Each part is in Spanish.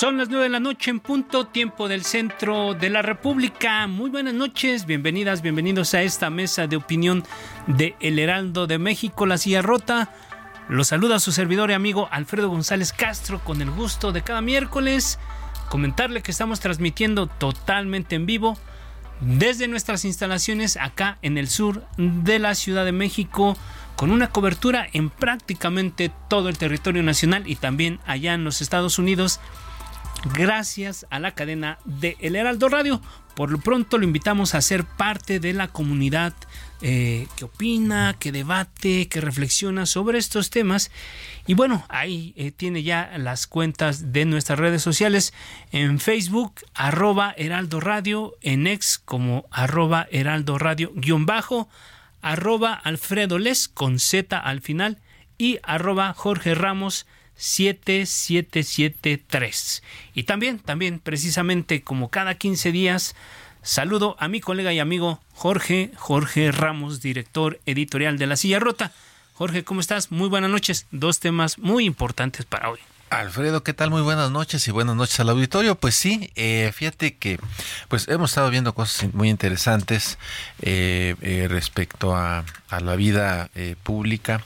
Son las nueve de la noche en punto, tiempo del centro de la República. Muy buenas noches, bienvenidas, bienvenidos a esta mesa de opinión de El Heraldo de México, La Silla Rota. Los saluda su servidor y amigo Alfredo González Castro con el gusto de cada miércoles comentarle que estamos transmitiendo totalmente en vivo desde nuestras instalaciones acá en el sur de la Ciudad de México con una cobertura en prácticamente todo el territorio nacional y también allá en los Estados Unidos gracias a la cadena de El Heraldo Radio. Por lo pronto lo invitamos a ser parte de la comunidad eh, que opina, que debate, que reflexiona sobre estos temas. Y bueno, ahí eh, tiene ya las cuentas de nuestras redes sociales en Facebook, arroba Heraldo Radio, en ex como arroba Heraldo Radio guion bajo, arroba Alfredo Les con Z al final y arroba Jorge Ramos 7773. Y también, también precisamente como cada 15 días, saludo a mi colega y amigo Jorge, Jorge Ramos, director editorial de La Silla Rota. Jorge, ¿cómo estás? Muy buenas noches. Dos temas muy importantes para hoy. Alfredo, ¿qué tal? Muy buenas noches y buenas noches al auditorio. Pues sí, eh, fíjate que pues hemos estado viendo cosas muy interesantes eh, eh, respecto a, la vida pública.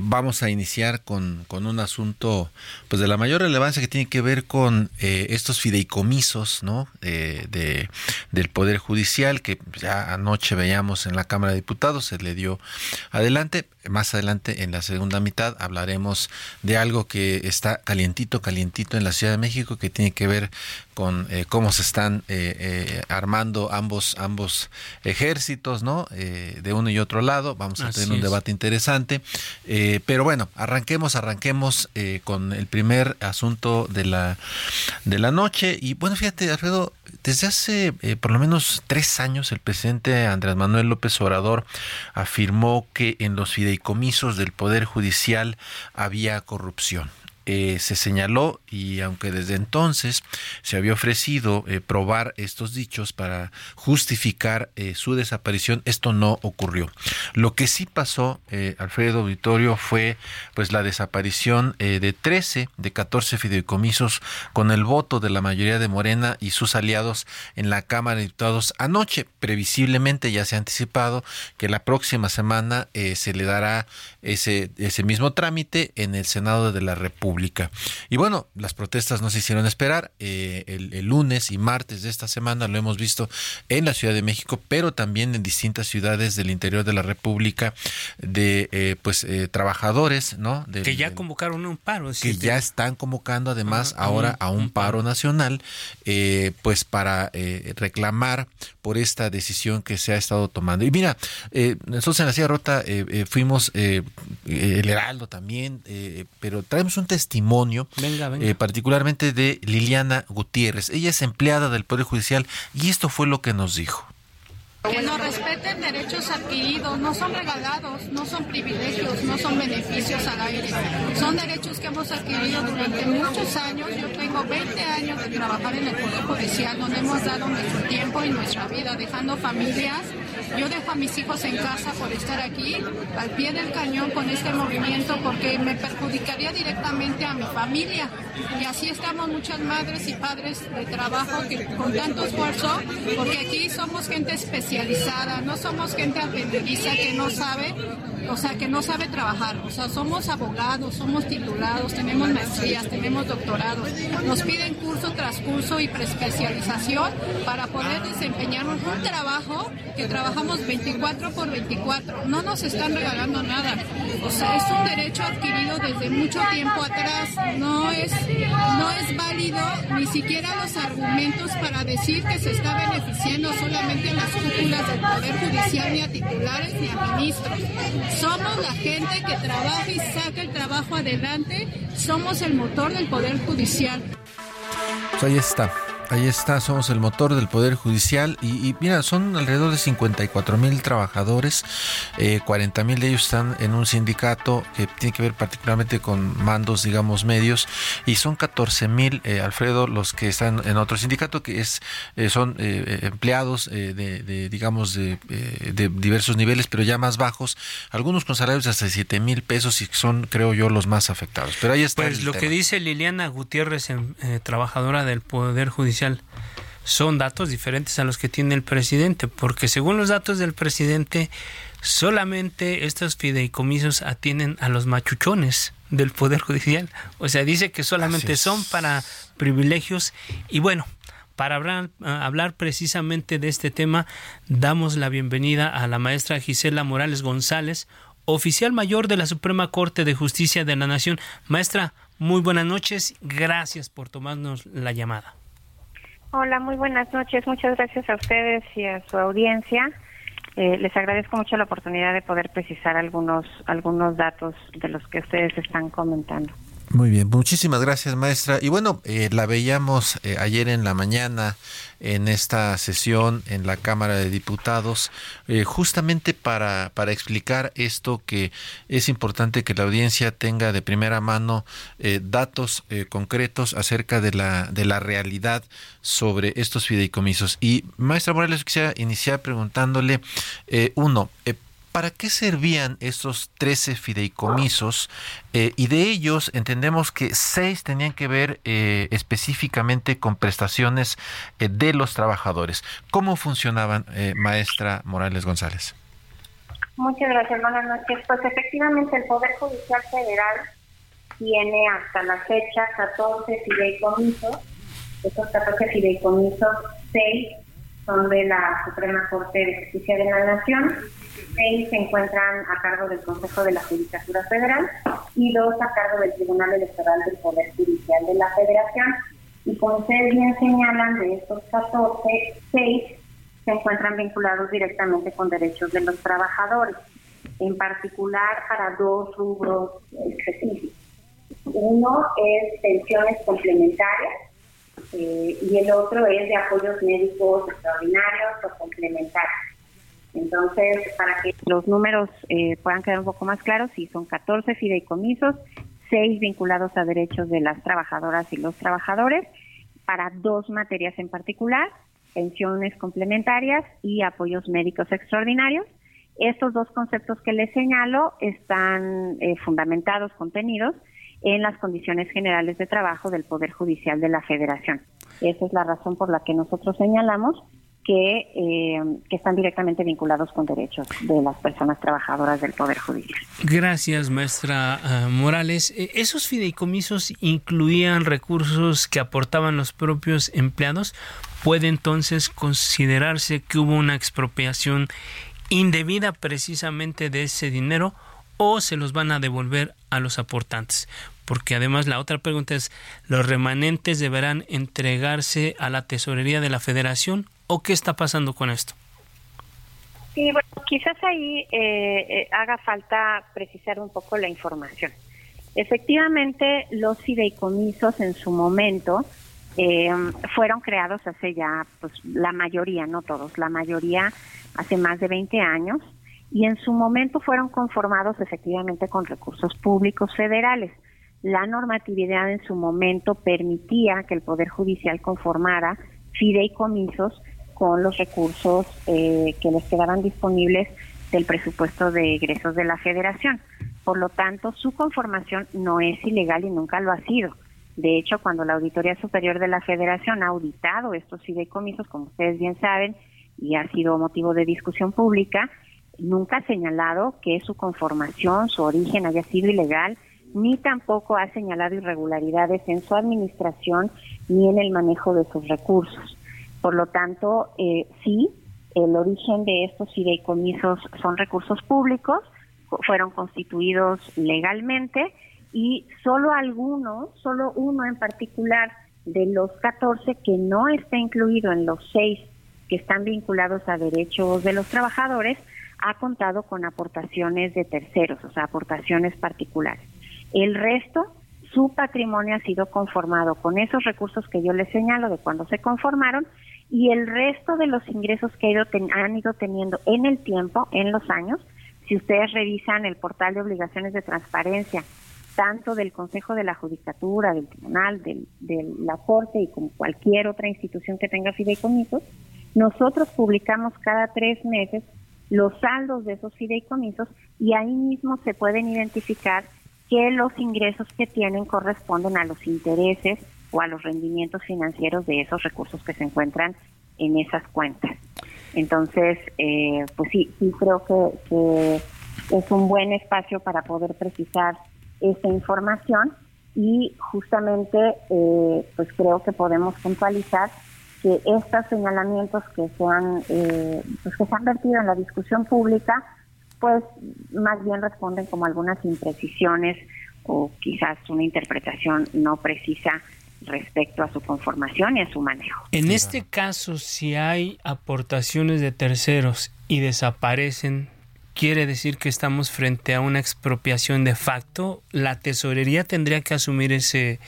vamos a iniciar con, un asunto pues de la mayor relevancia que tiene que ver con estos fideicomisos, ¿no? de, del Poder Judicial que ya anoche veíamos en la Cámara de Diputados, se le dio adelante. Más adelante en la segunda mitad hablaremos de algo que está calientito, calientito en la Ciudad de México que tiene que ver con eh, cómo se están eh, eh, armando ambos ambos ejércitos, ¿no? de uno y otro lado. Vamos a tener un debate interesante. pero bueno, arranquemos, arranquemos con el primer asunto de la de la noche. Y bueno, fíjate, Alfredo, desde hace por lo menos tres años el presidente Andrés Manuel López Obrador afirmó que en los fideicomisos del Poder Judicial había corrupción. Eh, se señaló y aunque desde entonces se había ofrecido eh, probar estos dichos para justificar eh, su desaparición, esto no ocurrió. Lo que sí pasó, Alfredo Auditorio, fue pues la desaparición de 13 de 14 fideicomisos con el voto de la mayoría de Morena y sus aliados en la Cámara de Diputados anoche. Previsiblemente ya se ha anticipado que la próxima semana se le dará ese, ese mismo trámite en el Senado de la República. Y bueno, las protestas no se hicieron esperar. Eh, el, lunes y martes de esta semana lo hemos visto en la Ciudad de México, pero también en distintas ciudades del interior de la República de eh, pues eh, trabajadores, ¿no? que ya convocaron un paro. Que ya están convocando además ahora a un, paro, nacional, pues para reclamar por esta decisión que se ha estado tomando. Y mira, nosotros en la Sierra Rota fuimos el Heraldo también, pero traemos un testimonio, eh, particularmente de Liliana Gutiérrez. Ella es empleada del Poder Judicial y esto fue lo que nos dijo. Que nos respeten derechos adquiridos, no son regalados, no son privilegios, no son beneficios al aire. Son derechos que hemos adquirido durante muchos años. Yo tengo 20 años de trabajar en el Poder Judicial, donde hemos dado nuestro tiempo y nuestra vida, dejando familias yo dejo a mis hijos en casa por estar aquí, al pie del cañón con este movimiento, porque me perjudicaría directamente a mi familia. Y así estamos muchas madres y padres de trabajo que con tanto esfuerzo, porque aquí somos gente especializada, no somos gente aprendiza que no sabe o sea, que no sabe trabajar. O sea, somos abogados, somos titulados, tenemos maestrías, tenemos doctorados. Nos piden curso tras curso y preespecialización para poder desempeñarnos un trabajo que trabajamos 24 por 24. No nos están regalando nada. Es un derecho adquirido desde mucho tiempo atrás. No es, no es válido ni siquiera los argumentos para decir que se está beneficiando solamente en las del Poder Judicial ni a titulares ni a ministros. Somos la gente que trabaja y saca el trabajo adelante. Somos el motor del Poder Judicial. Pues ahí está. Ahí está, somos el motor del Poder Judicial y, mira, son alrededor de 54 mil trabajadores, eh, 40 mil de ellos están en un sindicato que tiene que ver particularmente con mandos, digamos, medios y son 14 mil, eh, Alfredo, los que están en otro sindicato que es eh, son eh, empleados de, digamos, de, diversos niveles, pero ya más bajos, algunos con salarios de hasta 7 mil pesos y son, creo yo, los más afectados. Pero ahí está. Pues lo que dice Liliana Gutiérrez, trabajadora del Poder Judicial, son datos diferentes a los que tiene el presidente, porque según los datos del presidente, solamente estos fideicomisos atienden a los machuchones del Poder Judicial. O sea, dice que solamente son para privilegios. Y bueno, para hablar, hablar, precisamente de este tema, damos la bienvenida a la maestra Gisela Morales González, oficial mayor de la Suprema Corte de Justicia de la Nación. Maestra, muy buenas noches. Gracias por tomarnos la llamada. Hola, muy buenas noches. Muchas gracias a ustedes y a su audiencia. Eh, les agradezco mucho la oportunidad de poder precisar algunos algunos datos de los que ustedes están comentando. Muy bien, muchísimas gracias maestra. Y bueno, eh, la veíamos eh, ayer en la mañana en esta sesión en la Cámara de Diputados, eh, justamente para, para explicar esto que es importante que la audiencia tenga de primera mano datos concretos acerca de la, de la realidad sobre estos fideicomisos. Y maestra Morales, quisiera iniciar preguntándole, uno, ¿Para qué servían estos 13 fideicomisos? Eh, y de ellos entendemos que seis tenían que ver eh, específicamente con prestaciones eh, de los trabajadores. ¿Cómo funcionaban, maestra Morales González? Muchas gracias, buenas noches. Pues efectivamente el Poder Judicial Federal tiene hasta la fecha 14 fideicomisos. Esos 14 fideicomisos, seis son de la Suprema Corte de Justicia de la Nación seis se encuentran a cargo del Consejo de la Judicatura Federal y dos a cargo del Tribunal Electoral del Poder Judicial de la Federación. Y como ustedes bien señalan, de estos 14, seis se encuentran vinculados directamente con derechos de los trabajadores, en particular para dos rubros específicos. Uno es pensiones complementarias eh, y el otro es de apoyos médicos extraordinarios o complementarios. Entonces, para que los números eh, puedan quedar un poco más claros, sí, son 14 fideicomisos, 6 vinculados a derechos de las trabajadoras y los trabajadores, para dos materias en particular, pensiones complementarias y apoyos médicos extraordinarios. Estos dos conceptos que les señalo están eh, fundamentados, contenidos en las condiciones generales de trabajo del Poder Judicial de la Federación. Esa es la razón por la que nosotros señalamos eh, que, están directamente vinculados con derechos de las personas trabajadoras del Poder Judicial. Gracias, maestra eh, Morales. Eh, ¿Esos fideicomisos incluían recursos que aportaban los propios empleados? ¿Puede entonces considerarse que hubo una expropiación indebida precisamente de ese dinero o se los van a devolver a los aportantes? porque además la otra pregunta es, ¿los remanentes deberán entregarse a la tesorería de la federación o qué está pasando con esto? Sí, bueno, quizás ahí eh, eh, haga falta precisar un poco la información. Efectivamente, los fideicomisos en su momento eh, fueron creados hace ya, pues la mayoría, no todos, la mayoría hace más de 20 años y en su momento fueron conformados efectivamente con recursos públicos federales. La normatividad en su momento permitía que el Poder Judicial conformara fideicomisos con los recursos eh, que les quedaban disponibles del presupuesto de egresos de la federación. Por lo tanto, su conformación no es ilegal y nunca lo ha sido. De hecho, cuando la Auditoría Superior de la Federación ha auditado estos fideicomisos, como ustedes bien saben, y ha sido motivo de discusión pública, nunca ha señalado que su conformación, su origen haya sido ilegal, ni tampoco ha señalado irregularidades en su administración ni en el manejo de sus recursos. Por lo tanto, eh, sí, el origen de estos fideicomisos son recursos públicos, fueron constituidos legalmente y solo algunos, solo uno en particular de los 14 que no está incluido en los seis que están vinculados a derechos de los trabajadores, ha contado con aportaciones de terceros, o sea, aportaciones particulares. El resto, su patrimonio ha sido conformado con esos recursos que yo les señalo de cuando se conformaron y el resto de los ingresos que han ido teniendo en el tiempo, en los años, si ustedes revisan el portal de obligaciones de transparencia, tanto del Consejo de la Judicatura, del Tribunal, de la Corte y como cualquier otra institución que tenga fideicomisos, nosotros publicamos cada tres meses los saldos de esos fideicomisos y ahí mismo se pueden identificar que los ingresos que tienen corresponden a los intereses o a los rendimientos financieros de esos recursos que se encuentran en esas cuentas. Entonces, eh, pues sí, sí creo que, es un buen espacio para poder precisar esa información y justamente eh, pues creo que podemos puntualizar que estos señalamientos que se han eh, pues que se han vertido en la discusión pública pues más bien responden como algunas imprecisiones o quizás una interpretación no precisa respecto a su conformación y a su manejo. En este caso, si hay aportaciones de terceros y desaparecen, quiere decir que estamos frente a una expropiación de facto. La tesorería tendría que asumir ese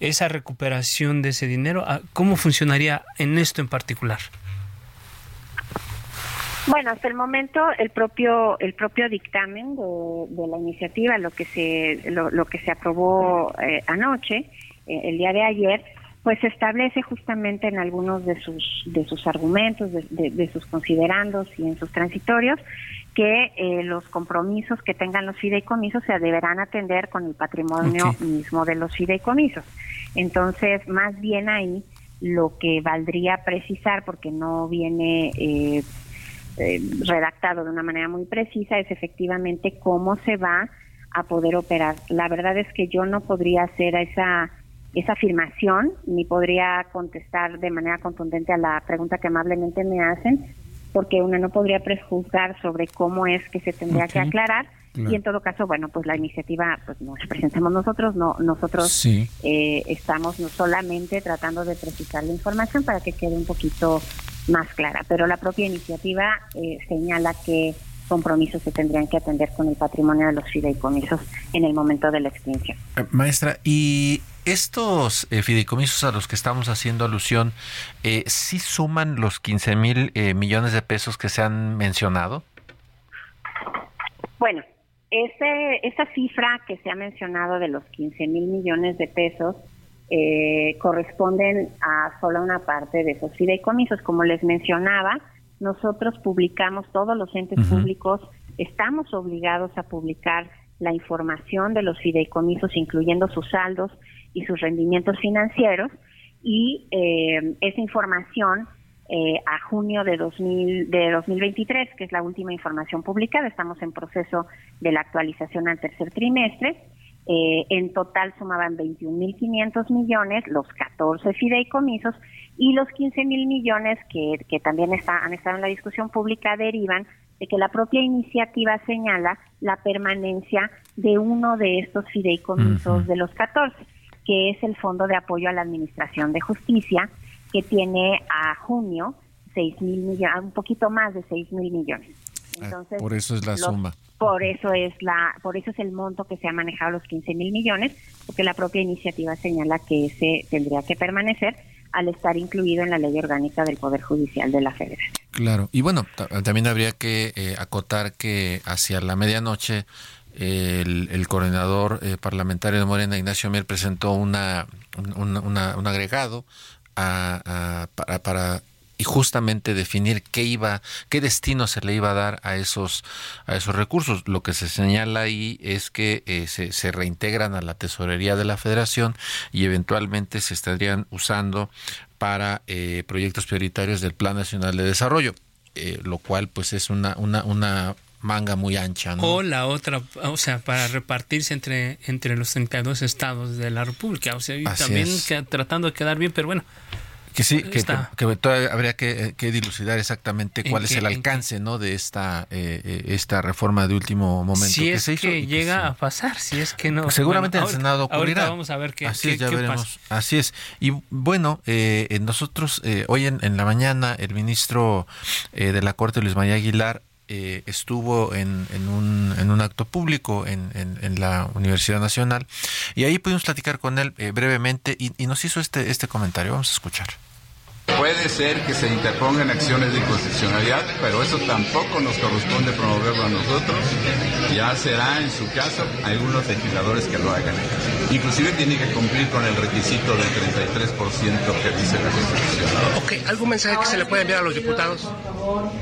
esa recuperación de ese dinero. Ah, ¿Cómo funcionaría en esto en particular? Bueno, hasta el momento el propio el propio dictamen de, la iniciativa, lo que se lo, que se aprobó eh, anoche, el día de ayer, pues establece justamente en algunos de sus de sus argumentos, de, sus considerandos y en sus transitorios que eh, los compromisos que tengan los fideicomisos se deberán atender con el patrimonio mismo de los fideicomisos. Entonces, más bien ahí lo que valdría precisar, porque no viene eh, redactado de una manera muy precisa, es efectivamente cómo se va a poder operar. La verdad es que yo no podría hacer esa esa afirmación, ni podría contestar de manera contundente a la pregunta que amablemente me hacen, porque una no podría prejuzgar sobre cómo es que se tendría que aclarar. Y en todo caso, bueno, pues la iniciativa pues nos presentamos nosotros, no nosotros eh, estamos no solamente tratando de precisar la información para que quede un poquito más clara, pero la propia iniciativa eh, señala que compromisos se tendrían que atender con el patrimonio de los fideicomisos en el momento de la extinción. Eh, maestra, y estos eh, fideicomisos a los que estamos haciendo alusión, eh, ¿sí suman los 15 mil eh, millones de pesos que se han mencionado? Bueno, ese, esa cifra que se ha mencionado de los 15 mil millones de pesos eh, corresponden a solo una parte de esos fideicomisos. Como les mencionaba, nosotros publicamos, todos los entes públicos, estamos obligados a publicar la información de los fideicomisos, incluyendo sus saldos y sus rendimientos financieros, y eh, esa información eh, a junio de, 2000, de 2023, que es la última información publicada, estamos en proceso de la actualización al tercer trimestre, eh, en total sumaban 21.500 millones, los 14 fideicomisos y los 15.000 millones que, que también está, han estado en la discusión pública derivan de que la propia iniciativa señala la permanencia de uno de estos fideicomisos de los 14, que es el Fondo de Apoyo a la Administración de Justicia, que tiene a junio 6 mil millones, un poquito más de 6 mil millones. Ah, Entonces, por eso es la suma. Por eso es la, por eso es el monto que se ha manejado los 15 mil millones, porque la propia iniciativa señala que ese tendría que permanecer al estar incluido en la ley orgánica del Poder Judicial de la Federación. Claro, y bueno, también habría que eh, acotar que hacia la medianoche el, coordinador eh, parlamentario de Morena, Ignacio Mier, presentó una, un agregado a, para y justamente definir qué iba, qué destino se le iba a dar a esos, a esos recursos. Lo que se señala ahí es que eh, se, se, reintegran a la tesorería de la Federación y eventualmente se estarían usando para eh, proyectos prioritarios del Plan Nacional de Desarrollo, eh, lo cual pues es una, una, una manga muy ancha, ¿no? O la otra, o sea, para repartirse entre, entre los 32 estados de la República. O sea, y también tratando de quedar bien, pero bueno, que sí, que, todavía habría que, dilucidar exactamente cuál es el alcance ¿no? de esta eh, eh, esta reforma de último momento. Si es que llega a pasar, si es que no. Seguramente en el Senado ocurrirá. vamos a ver qué, Así ya veremos. Así es. Y bueno, eh, nosotros hoy en, en, la mañana el ministro de la Corte, Luis María Aguilar, estuvo en, en, un, en un acto público en, en, la Universidad Nacional y ahí pudimos platicar con él brevemente y, y, nos hizo este, este comentario. Vamos a escuchar. Puede ser que se interpongan acciones de inconstitucionalidad, pero eso tampoco nos corresponde promoverlo a nosotros. Ya será, en su caso, algunos legisladores que lo hagan. Inclusive tiene que cumplir con el requisito del 33% que dice la Constitución. Ok, ¿algún mensaje que se le puede enviar a los diputados?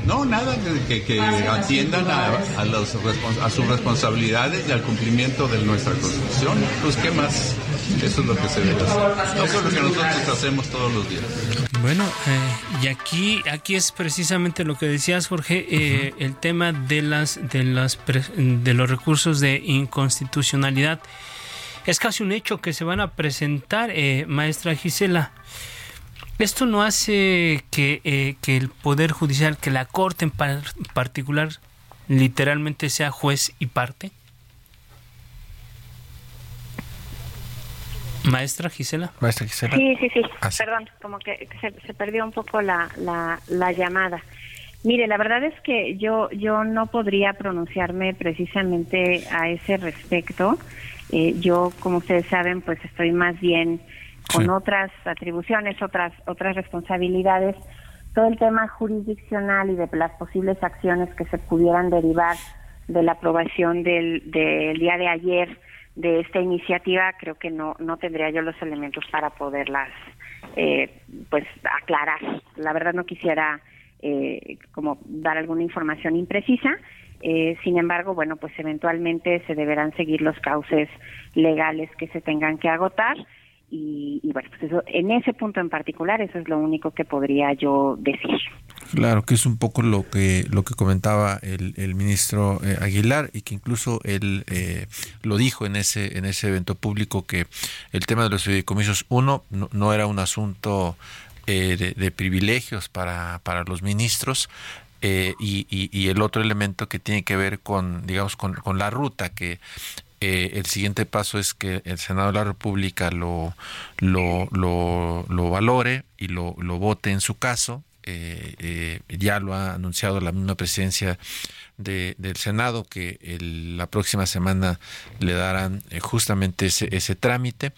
No, nada, que, que atiendan a, los, a sus responsabilidades y al cumplimiento de nuestra Constitución. Pues, ¿qué más? Eso es lo que se debe hacer. Eso es lo que nosotros hacemos todos los días. Bueno, eh, y aquí, aquí es precisamente lo que decías, Jorge, eh, el tema de las, de las, de los recursos de inconstitucionalidad. Es casi un hecho que se van a presentar, eh, maestra Gisela. Esto no hace que, que, el Poder Judicial, que la Corte en particular, literalmente sea juez y parte. Maestra Gisela. Maestra Gisela. Sí, sí, sí. Ah, Perdón, como que se, perdió un poco la, la, llamada. Mire, la verdad es que yo, yo no podría pronunciarme precisamente a ese respecto. Eh, yo, como ustedes saben, pues estoy más bien con otras atribuciones, otras, otras responsabilidades. Todo el tema jurisdiccional y de las posibles acciones que se pudieran derivar de la aprobación del, del día de ayer de esta iniciativa creo que no no tendría yo los elementos para poderlas eh, pues aclarar. La verdad no quisiera eh, como dar alguna información imprecisa. Eh, sin embargo bueno pues eventualmente se deberán seguir los cauces legales que se tengan que agotar y, bueno, pues eso, en ese punto en particular, eso es lo único que podría yo decir. Claro, que es un poco lo que lo que comentaba el, el ministro eh, Aguilar y que incluso él eh, lo dijo en ese en ese evento público que el tema de los fideicomisos uno no, era un asunto eh, de, privilegios para, para los ministros y, y, y, el otro elemento que tiene que ver con digamos con, con la ruta que eh, el siguiente paso es que el Senado de la República lo, lo, lo, valore y lo, lo vote en su caso. Eh, eh, ya lo ha anunciado la misma presidencia de, del Senado que la próxima semana le darán justamente ese, ese trámite.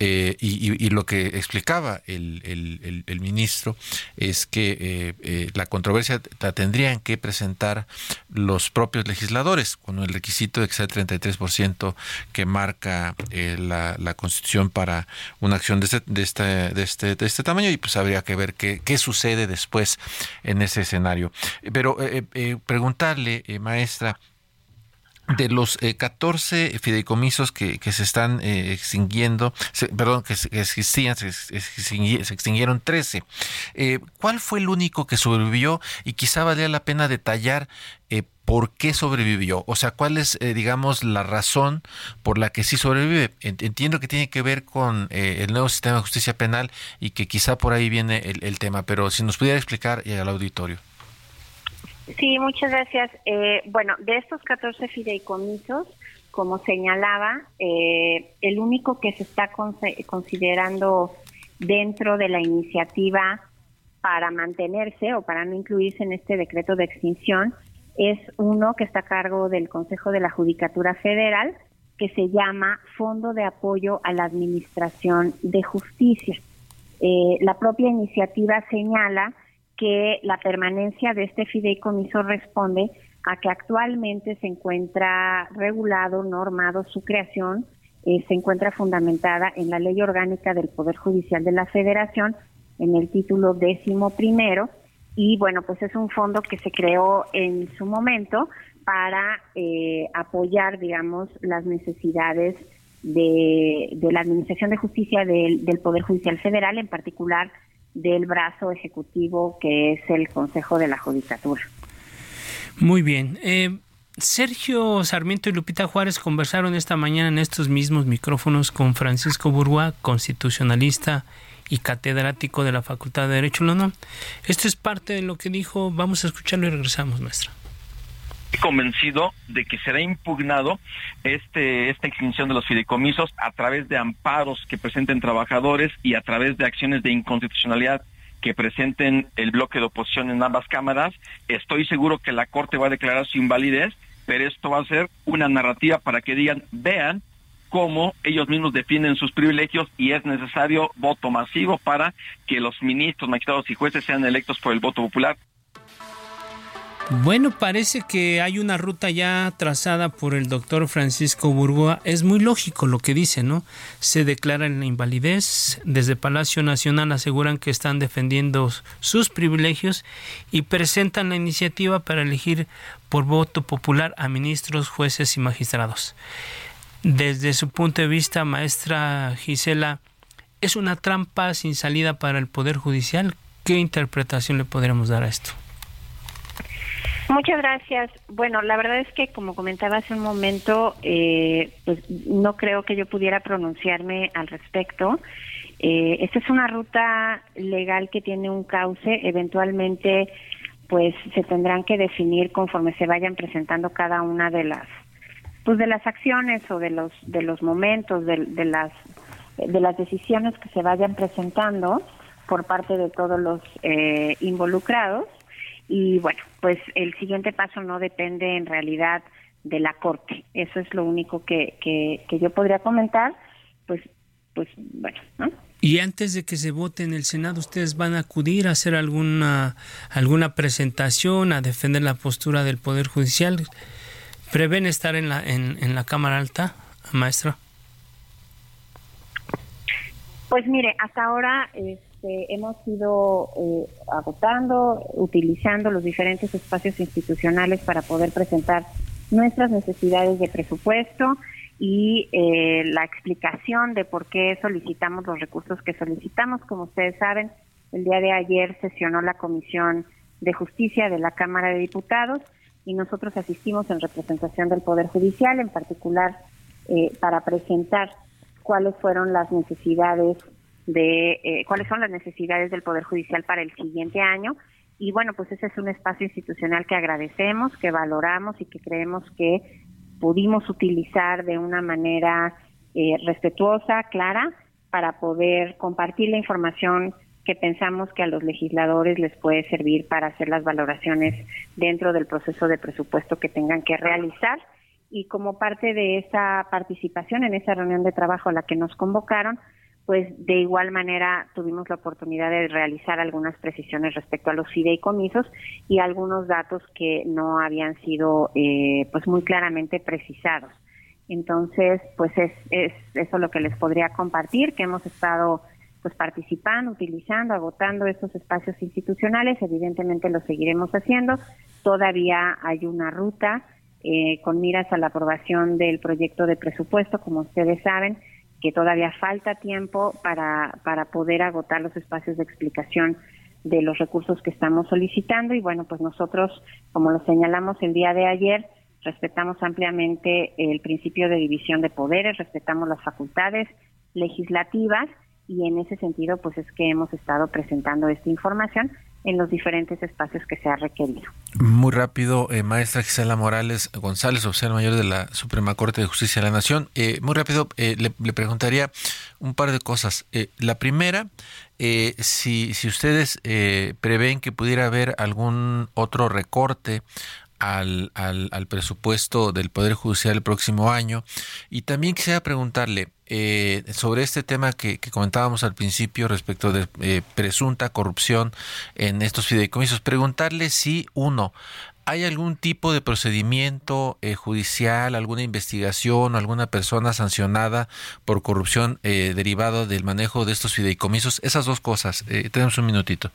Eh, y, lo que explicaba el, el, ministro es que eh, eh, la controversia la tendrían que presentar los propios legisladores con el requisito de que sea el 33% que marca la, la, Constitución para una acción de este, de, este, de, este, de este tamaño y pues habría que ver qué, qué sucede después en ese escenario. Pero preguntarle, maestra, de los 14 eh, fideicomisos que, que se están eh, extinguiendo, perdón, que, existían, se, extinguieron 13. Eh, ¿Cuál fue el único que sobrevivió? Y quizá valía la pena detallar por qué sobrevivió. O sea, cuál es, digamos, la razón por la que sí sobrevive. Entiendo que tiene que ver con el nuevo sistema de justicia penal y que quizá por ahí viene el, el tema, pero si nos pudiera explicar al auditorio. Sí, muchas gracias. Eh, bueno, de estos 14 fideicomisos, como señalaba, eh, el único que se está considerando dentro de la iniciativa para mantenerse o para no incluirse en este decreto de extinción es uno que está a cargo del Consejo de la Judicatura Federal, que se llama Fondo de Apoyo a la Administración de Justicia. Eh, la propia iniciativa señala que la permanencia de este fideicomiso responde a que actualmente se encuentra regulado, normado su creación, eh, se encuentra fundamentada en la Ley Orgánica del Poder Judicial de la Federación, en el título décimo primero, y bueno, pues es un fondo que se creó en su momento para eh, apoyar, digamos, las necesidades de, la Administración de Justicia del, del Poder Judicial Federal, en particular del brazo ejecutivo que es el Consejo de la Judicatura. Muy bien. Eh, Sergio Sarmiento y Lupita Juárez conversaron esta mañana en estos mismos micrófonos con Francisco Burgua, constitucionalista y catedrático de la Facultad de Derecho no Esto es parte de lo que dijo. Vamos a escucharlo y regresamos, maestra convencido de que será impugnado este esta extinción de los fideicomisos a través de amparos que presenten trabajadores y a través de acciones de inconstitucionalidad que presenten el bloque de oposición en ambas cámaras. Estoy seguro que la Corte va a declarar su invalidez, pero esto va a ser una narrativa para que digan, vean cómo ellos mismos defienden sus privilegios y es necesario voto masivo para que los ministros, magistrados y jueces sean electos por el voto popular. Bueno, parece que hay una ruta ya trazada por el doctor Francisco Burgoa. Es muy lógico lo que dice, ¿no? Se declara en la invalidez. Desde Palacio Nacional aseguran que están defendiendo sus privilegios y presentan la iniciativa para elegir por voto popular a ministros, jueces y magistrados. Desde su punto de vista, maestra Gisela, ¿es una trampa sin salida para el Poder Judicial? ¿Qué interpretación le podríamos dar a esto? Muchas gracias. Bueno, la verdad es que, como comentaba hace un momento, eh, pues no creo que yo pudiera pronunciarme al respecto. Eh, esta es una ruta legal que tiene un cauce. Eventualmente, pues se tendrán que definir conforme se vayan presentando cada una de las, pues de las acciones o de los de los momentos de, de las de las decisiones que se vayan presentando por parte de todos los eh, involucrados y bueno, pues el siguiente paso no depende en realidad de la Corte. Eso es lo único que, que, yo podría comentar. Pues, pues bueno, ¿no? Y antes de que se vote en el Senado, ¿ustedes van a acudir a hacer alguna, alguna presentación, a defender la postura del Poder Judicial? ¿Prevén estar en la, en, en la Cámara Alta, maestra? Pues mire, hasta ahora... Este, hemos ido eh, agotando, utilizando los diferentes espacios institucionales para poder presentar nuestras necesidades de presupuesto y eh, la explicación de por qué solicitamos los recursos que solicitamos. Como ustedes saben, el día de ayer sesionó la Comisión de Justicia de la Cámara de Diputados y nosotros asistimos en representación del Poder Judicial, en particular eh, para presentar cuáles fueron las necesidades de eh, cuáles son las necesidades del Poder Judicial para el siguiente año. Y bueno, pues ese es un espacio institucional que agradecemos, que valoramos y que creemos que pudimos utilizar de una manera eh, respetuosa, clara, para poder compartir la información que pensamos que a los legisladores les puede servir para hacer las valoraciones dentro del proceso de presupuesto que tengan que realizar. Y como parte de esa participación en esa reunión de trabajo a la que nos convocaron, pues de igual manera tuvimos la oportunidad de realizar algunas precisiones respecto a los fideicomisos y algunos datos que no habían sido eh, pues muy claramente precisados. Entonces, pues es, es eso lo que les podría compartir, que hemos estado pues participando, utilizando, agotando estos espacios institucionales, evidentemente lo seguiremos haciendo. Todavía hay una ruta eh, con miras a la aprobación del proyecto de presupuesto, como ustedes saben, que todavía falta tiempo para, para poder agotar los espacios de explicación de los recursos que estamos solicitando. Y bueno, pues nosotros, como lo señalamos el día de ayer, respetamos ampliamente el principio de división de poderes, respetamos las facultades legislativas y en ese sentido pues es que hemos estado presentando esta información en los diferentes espacios que se ha requerido. Muy rápido, eh, maestra Gisela Morales González, oficial mayor de la Suprema Corte de Justicia de la Nación. Eh, muy rápido, eh, le, preguntaría un par de cosas. la primera, si, si ustedes prevén que pudiera haber algún otro recorte al, al, al, presupuesto del Poder Judicial el próximo año. Y también quisiera preguntarle eh, sobre este tema que, comentábamos al principio respecto de eh, presunta corrupción en estos fideicomisos. Preguntarle si, uno, ¿Hay algún tipo de procedimiento eh, judicial, alguna investigación o alguna persona sancionada por corrupción eh, derivado del manejo de estos fideicomisos? Esas dos cosas. Eh, tenemos un minutito.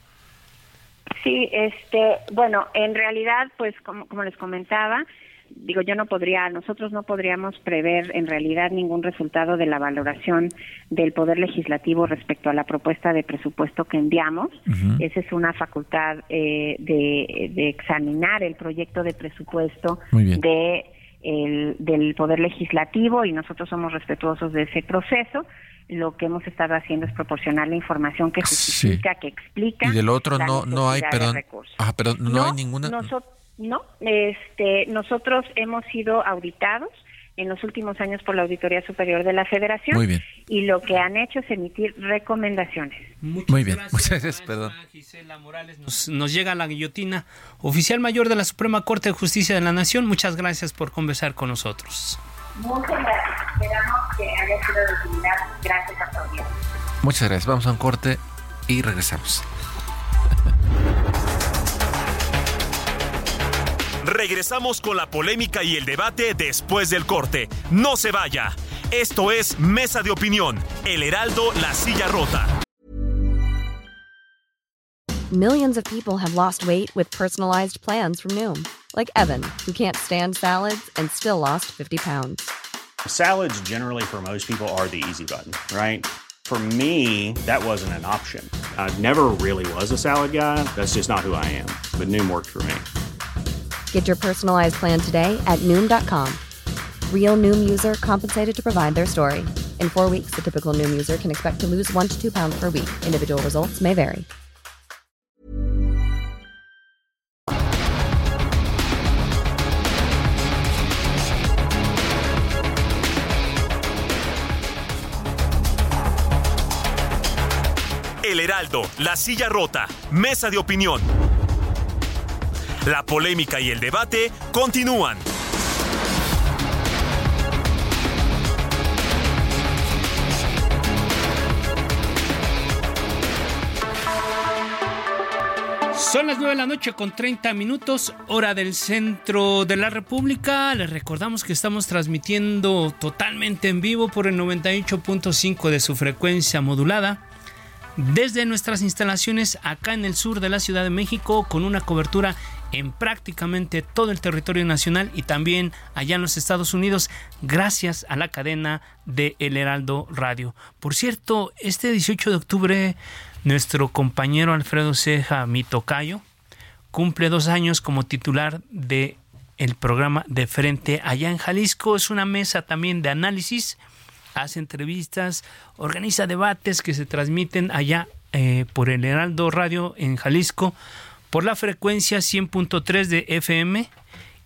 Sí, este, bueno, en realidad, pues como, como les comentaba, digo, yo no podría, nosotros no podríamos prever en realidad ningún resultado de la valoración del Poder Legislativo respecto a la propuesta de presupuesto que enviamos. Esa es una facultad eh, de, de, examinar el proyecto de presupuesto de el, del Poder Legislativo y nosotros somos respetuosos de ese proceso lo que hemos estado haciendo es proporcionar la información que justifica, que explica. Y del otro no no hay, perdón. Ah, pero no, hay ninguna. No, este, nosotros hemos sido auditados en los últimos años por la Auditoría Superior de la Federación. Muy bien. Y lo que han hecho es emitir recomendaciones. Muy bien, muchas gracias, perdón. Gisela Morales, nos, nos, llega la guillotina, oficial mayor de la Suprema Corte de Justicia de la Nación. Muchas gracias por conversar con nosotros. Muchas gracias. Esperamos que haya sido de utilidad. Gracias a todos. Muchas gracias. Vamos a un corte y regresamos. Regresamos con la polémica y el debate después del corte. No se vaya. Esto es Mesa de Opinión, El Heraldo, La Silla Rota. Millions of people have lost weight with personalized plans from Noom, like Evan, who can't stand salads and still lost 50 pounds. Salads generally for most people are the easy button, right? For me, that wasn't an option. I never really was a salad guy. That's just not who I am. But Noom worked for me. Get your personalized plan today at noom.com. Real noom user compensated to provide their story. In four weeks, the typical noom user can expect to lose one to two pounds per week. Individual results may vary. El Heraldo, La Silla Rota, Mesa de Opinión. La polémica y el debate continúan. Son las 9 de la noche con 30 minutos, hora del centro de la República. Les recordamos que estamos transmitiendo totalmente en vivo por el 98.5 de su frecuencia modulada desde nuestras instalaciones acá en el sur de la Ciudad de México con una cobertura en prácticamente todo el territorio nacional y también allá en los Estados Unidos gracias a la cadena de El Heraldo Radio. Por cierto, este 18 de octubre nuestro compañero Alfredo Ceja Mitocayo cumple dos años como titular de el programa de frente allá en Jalisco. Es una mesa también de análisis, hace entrevistas, organiza debates que se transmiten allá eh, por el Heraldo Radio en Jalisco por la frecuencia 100.3 de FM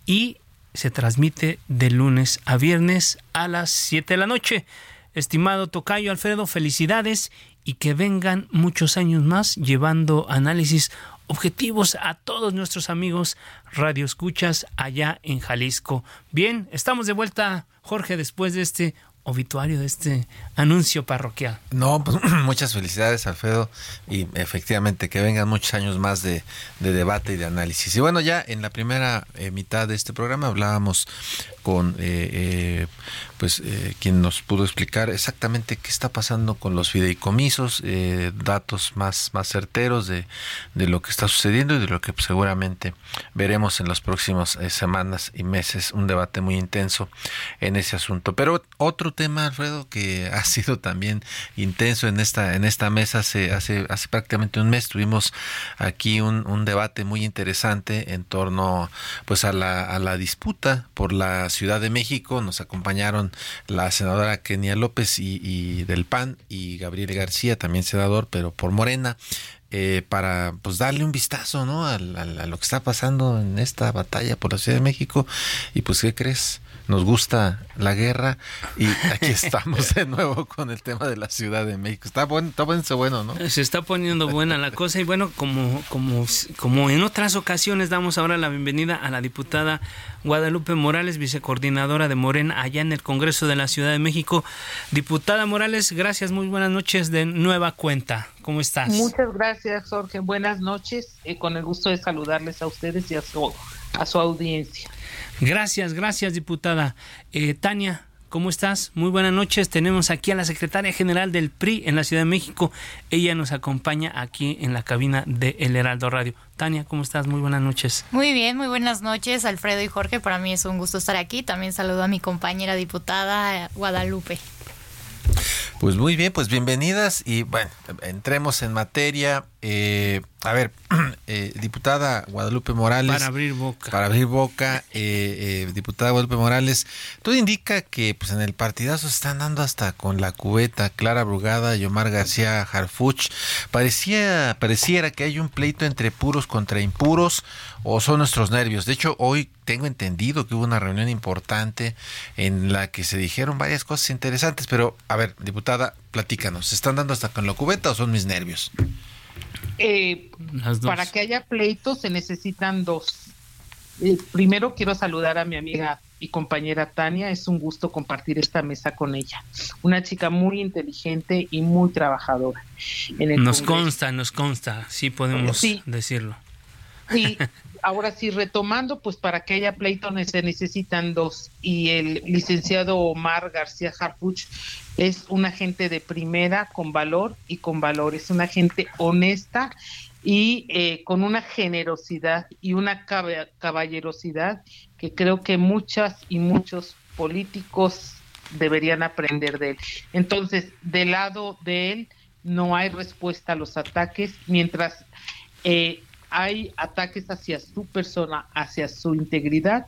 y se transmite de lunes a viernes a las 7 de la noche. Estimado Tocayo Alfredo, felicidades y que vengan muchos años más llevando análisis objetivos a todos nuestros amigos radioescuchas allá en Jalisco. Bien, estamos de vuelta, Jorge, después de este obituario de este anuncio parroquial. No, pues muchas felicidades, Alfredo, y efectivamente que vengan muchos años más de, debate y de análisis. Y bueno, ya en la primera eh, mitad de este programa hablábamos con eh, eh, pues eh, quien nos pudo explicar exactamente qué está pasando con los fideicomisos, datos más, más certeros de, de, lo que está sucediendo y de lo que seguramente veremos en las próximas semanas y meses, un debate muy intenso en ese asunto. Pero otro tema, Alfredo, que ha sido también intenso en esta, en esta mesa, hace, hace, hace prácticamente un mes tuvimos aquí un, un debate muy interesante en torno pues a la, a la disputa por la Ciudad de México. Nos acompañaron la senadora Kenia López y, del PAN y Gabriel García, también senador, pero por Morena. Eh, para pues darle un vistazo ¿no? a, a, lo que está pasando en esta batalla por la Ciudad de México y pues qué crees nos gusta la guerra y aquí estamos de nuevo con el tema de la Ciudad de México. Está bueno, está bueno, bueno, ¿no? Se está poniendo buena la cosa y bueno, como, como, como en otras ocasiones damos ahora la bienvenida a la diputada Guadalupe Morales, vicecoordinadora de Morena allá en el Congreso de la Ciudad de México. Diputada Morales, gracias, muy buenas noches de nueva cuenta. ¿Cómo estás? Muchas gracias, Jorge. Buenas noches. Eh, con el gusto de saludarles a ustedes y a su, a su audiencia. Gracias, gracias, diputada. Eh, Tania, ¿cómo estás? Muy buenas noches. Tenemos aquí a la secretaria general del PRI en la Ciudad de México. Ella nos acompaña aquí en la cabina de El Heraldo Radio. Tania, ¿cómo estás? Muy buenas noches. Muy bien, muy buenas noches, Alfredo y Jorge. Para mí es un gusto estar aquí. También saludo a mi compañera diputada Guadalupe. Pues muy bien, pues bienvenidas y bueno, entremos en materia. Eh, a ver, eh, diputada Guadalupe Morales. Para abrir boca. Para abrir boca, eh, eh, diputada Guadalupe Morales, todo indica que pues en el partidazo se están dando hasta con la cubeta Clara Brugada y Omar García Harfuch. Parecía, pareciera que hay un pleito entre puros contra impuros o son nuestros nervios. De hecho, hoy tengo entendido que hubo una reunión importante en la que se dijeron varias cosas interesantes, pero a ver, diputada, platícanos, ¿se están dando hasta con la cubeta o son mis nervios? Eh, para que haya pleitos se necesitan dos. Eh, primero quiero saludar a mi amiga y compañera Tania, es un gusto compartir esta mesa con ella. Una chica muy inteligente y muy trabajadora. nos consta, nos consta, sí podemos decirlo. Y ahora sí, retomando, pues para que haya pleito se necesitan dos. Y el licenciado Omar García Harfuch es una gente de primera, con valor y con valores, una gente honesta y eh, con una generosidad y una caballerosidad que creo que muchas y muchos políticos deberían aprender de él. Entonces, del lado de él no hay respuesta a los ataques, mientras eh, hay ataques hacia su persona, hacia su integridad,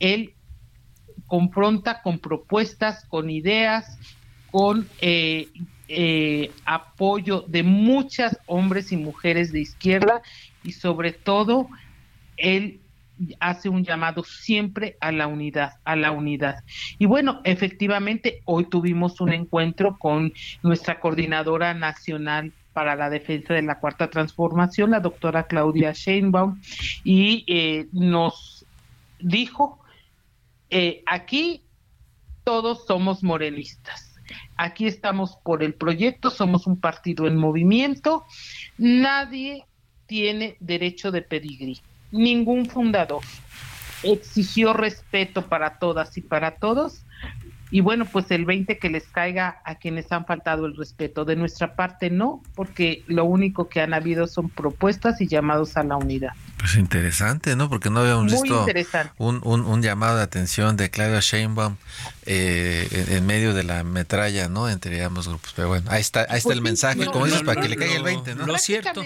él confronta con propuestas, con ideas, con eh, eh, apoyo de muchas hombres y mujeres de izquierda y sobre todo él hace un llamado siempre a la unidad, a la unidad. Y bueno, efectivamente, hoy tuvimos un encuentro con nuestra coordinadora nacional para la defensa de la cuarta transformación, la doctora Claudia Sheinbaum, y eh, nos dijo, eh, aquí todos somos morenistas, aquí estamos por el proyecto, somos un partido en movimiento, nadie tiene derecho de pedigrí, ningún fundador exigió respeto para todas y para todos y bueno, pues el 20 que les caiga a quienes han faltado el respeto. De nuestra parte no, porque lo único que han habido son propuestas y llamados a la unidad. Pues interesante, ¿no? Porque no habíamos visto un, un, llamado de atención de Claudia Sheinbaum eh, en, medio de la metralla, ¿no? Entre ambos grupos. Pero bueno, ahí está, ahí está el pues mensaje, como dices, para que le caiga el 20, ¿no? Lo cierto.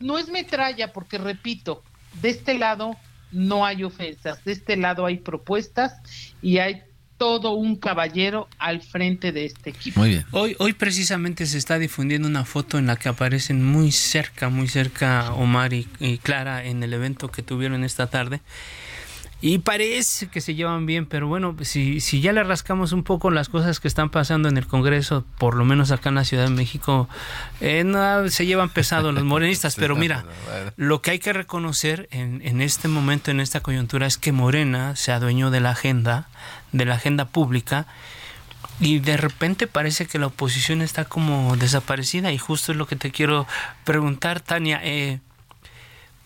No es metralla, porque repito, de este lado no hay ofensas, de este lado hay propuestas y hay todo un caballero al frente de este equipo. Muy bien. Hoy, hoy precisamente se está difundiendo una foto en la que aparecen muy cerca, muy cerca Omar y, Clara en el evento que tuvieron esta tarde. Y parece que se llevan bien, pero bueno, si, si ya le rascamos un poco las cosas que están pasando en el Congreso, por lo menos acá en la Ciudad de México, eh, no, se llevan pesado los morenistas. pero mira, lo que hay que reconocer en, en este momento, en esta coyuntura, es que Morena se adueñó de la agenda de la agenda pública y de repente parece que la oposición está como desaparecida y justo es lo que te quiero preguntar, Tania. Eh,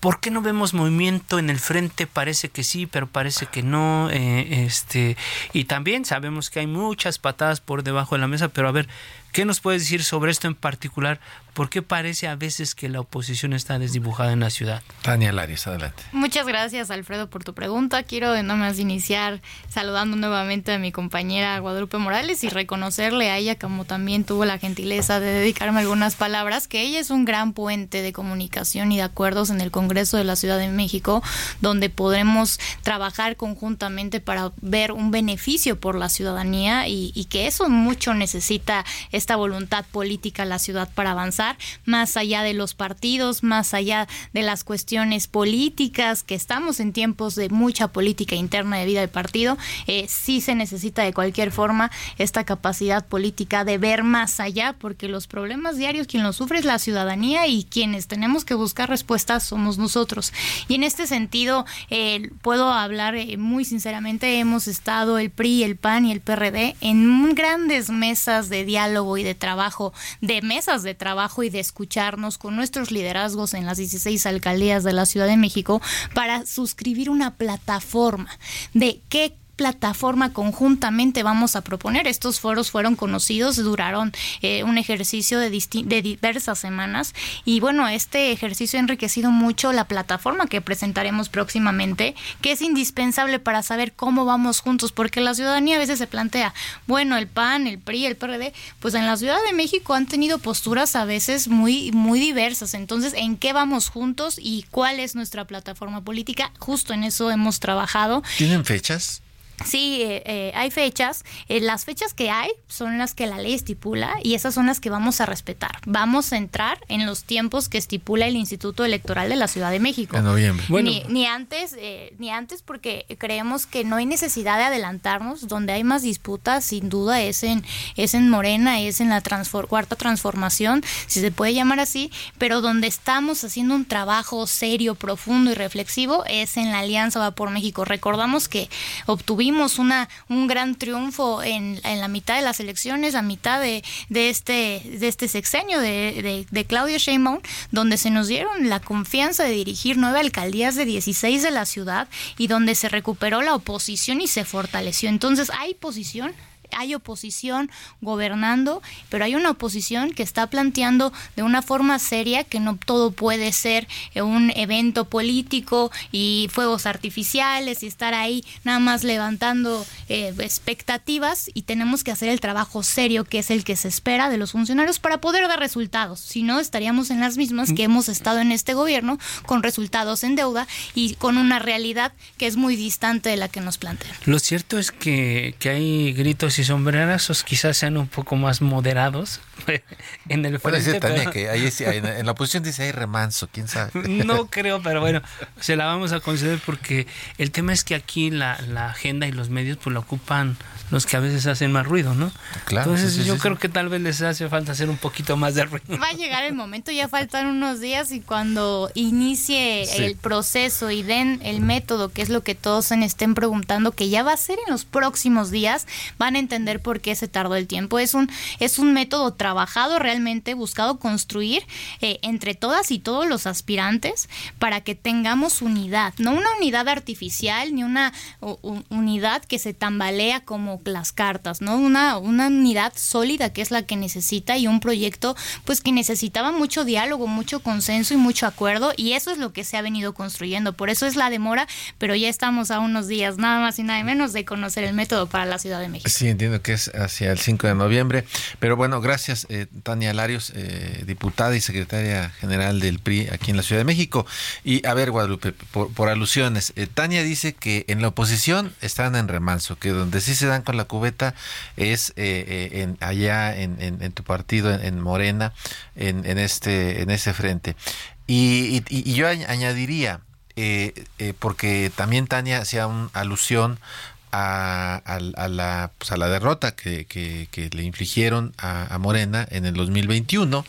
¿Por qué no vemos movimiento en el frente? Parece que sí, pero parece que no. Eh, este y también sabemos que hay muchas patadas por debajo de la mesa, pero a ver, ¿Qué nos puedes decir sobre esto en particular? ¿Por qué parece a veces que la oposición está desdibujada en la ciudad? Tania Laris, adelante. Muchas gracias, Alfredo, por tu pregunta. Quiero de más iniciar saludando nuevamente a mi compañera Guadalupe Morales y reconocerle a ella, como también tuvo la gentileza de dedicarme algunas palabras, que ella es un gran puente de comunicación y de acuerdos en el Congreso de la Ciudad de México, donde podremos trabajar conjuntamente para ver un beneficio por la ciudadanía y, y que eso mucho necesita esta voluntad política a la ciudad para avanzar, más allá de los partidos, más allá de las cuestiones políticas, que estamos en tiempos de mucha política interna de vida de partido, eh, sí se necesita de cualquier forma esta capacidad política de ver más allá, porque los problemas diarios quien los sufre es la ciudadanía y quienes tenemos que buscar respuestas somos nosotros. Y en este sentido, eh, puedo hablar eh, muy sinceramente, hemos estado el PRI, el PAN y el PRD en grandes mesas de diálogo y de trabajo, de mesas de trabajo y de escucharnos con nuestros liderazgos en las 16 alcaldías de la Ciudad de México para suscribir una plataforma de qué plataforma conjuntamente vamos a proponer. Estos foros fueron conocidos, duraron eh, un ejercicio de, de diversas semanas y bueno, este ejercicio ha enriquecido mucho la plataforma que presentaremos próximamente, que es indispensable para saber cómo vamos juntos, porque la ciudadanía a veces se plantea, bueno, el PAN, el PRI, el PRD, pues en la Ciudad de México han tenido posturas a veces muy, muy diversas. Entonces, ¿en qué vamos juntos y cuál es nuestra plataforma política? Justo en eso hemos trabajado. ¿Tienen fechas? Sí, eh, eh, hay fechas. Eh, las fechas que hay son las que la ley estipula y esas son las que vamos a respetar. Vamos a entrar en los tiempos que estipula el Instituto Electoral de la Ciudad de México. En noviembre. Ni, ni, antes, ni antes porque creemos que no hay necesidad de adelantarnos. Donde hay más disputas, sin duda, es en, es en Morena, es en la cuarta transformación, si se puede llamar así, pero donde estamos haciendo un trabajo serio, profundo y reflexivo es en la Alianza Va por México. Recordamos que obtuvimos una, un gran triunfo en, en la mitad de las elecciones, a mitad de, de, este, de este sexenio de, de, de Claudia Sheinbaum, donde se nos dieron la confianza de dirigir nueve alcaldías de 16 de la ciudad y donde se recuperó la oposición y se fortaleció. Entonces, hay posición hay oposición gobernando, pero hay una oposición que está planteando de una forma seria que no todo puede ser un evento político y fuegos artificiales y estar ahí nada más levantando eh, expectativas y tenemos que hacer el trabajo serio que es el que se espera de los funcionarios para poder dar resultados. Si no, estaríamos en las mismas que hemos estado en este gobierno con resultados en deuda y con una realidad que es muy distante de la que nos plantean. Lo cierto es que, que hay gritos y sombrerazos quizás sean un poco más moderados en el frente. también que ahí, en la oposición dice hay remanso, quién sabe. No creo, pero bueno, se la vamos a conceder porque el tema es que aquí la, la agenda y los medios pues lo ocupan los que a veces hacen más ruido, ¿no? Claro. Entonces yo creo que tal vez les hace falta hacer un poquito más de ruido. Va a llegar el momento, ya faltan unos días y cuando inicie el proceso y den el método, que es lo que todos se estén preguntando, que ya va a ser en los próximos días, van a entender por qué se tardó el tiempo. Es un, es un método trabajado realmente, buscado construir eh, entre todas y todos los aspirantes para que tengamos unidad, no una unidad artificial ni una unidad que se tambalea como las cartas, ¿no? Una, una unidad sólida que es la que necesita y un proyecto pues que necesitaba mucho diálogo, mucho consenso y mucho acuerdo y eso es lo que se ha venido construyendo. Por eso es la demora, pero ya estamos a unos días nada más y nada menos de conocer el método para la Ciudad de México. Entiendo que es hacia el 5 de noviembre, pero bueno, gracias eh, Tania Larios, eh, diputada y secretaria general del PRI aquí en la Ciudad de México. Y a ver, Guadalupe, por, alusiones, eh, Tania dice que en la oposición están en remanso, que donde sí se dan con la cubeta es eh, eh, en, allá en, tu partido, en, Morena, en, este, en ese frente. Y, yo añadiría, eh, porque también Tania hacía una alusión a, la, pues a la derrota que, que, le infligieron a, Morena en el 2021.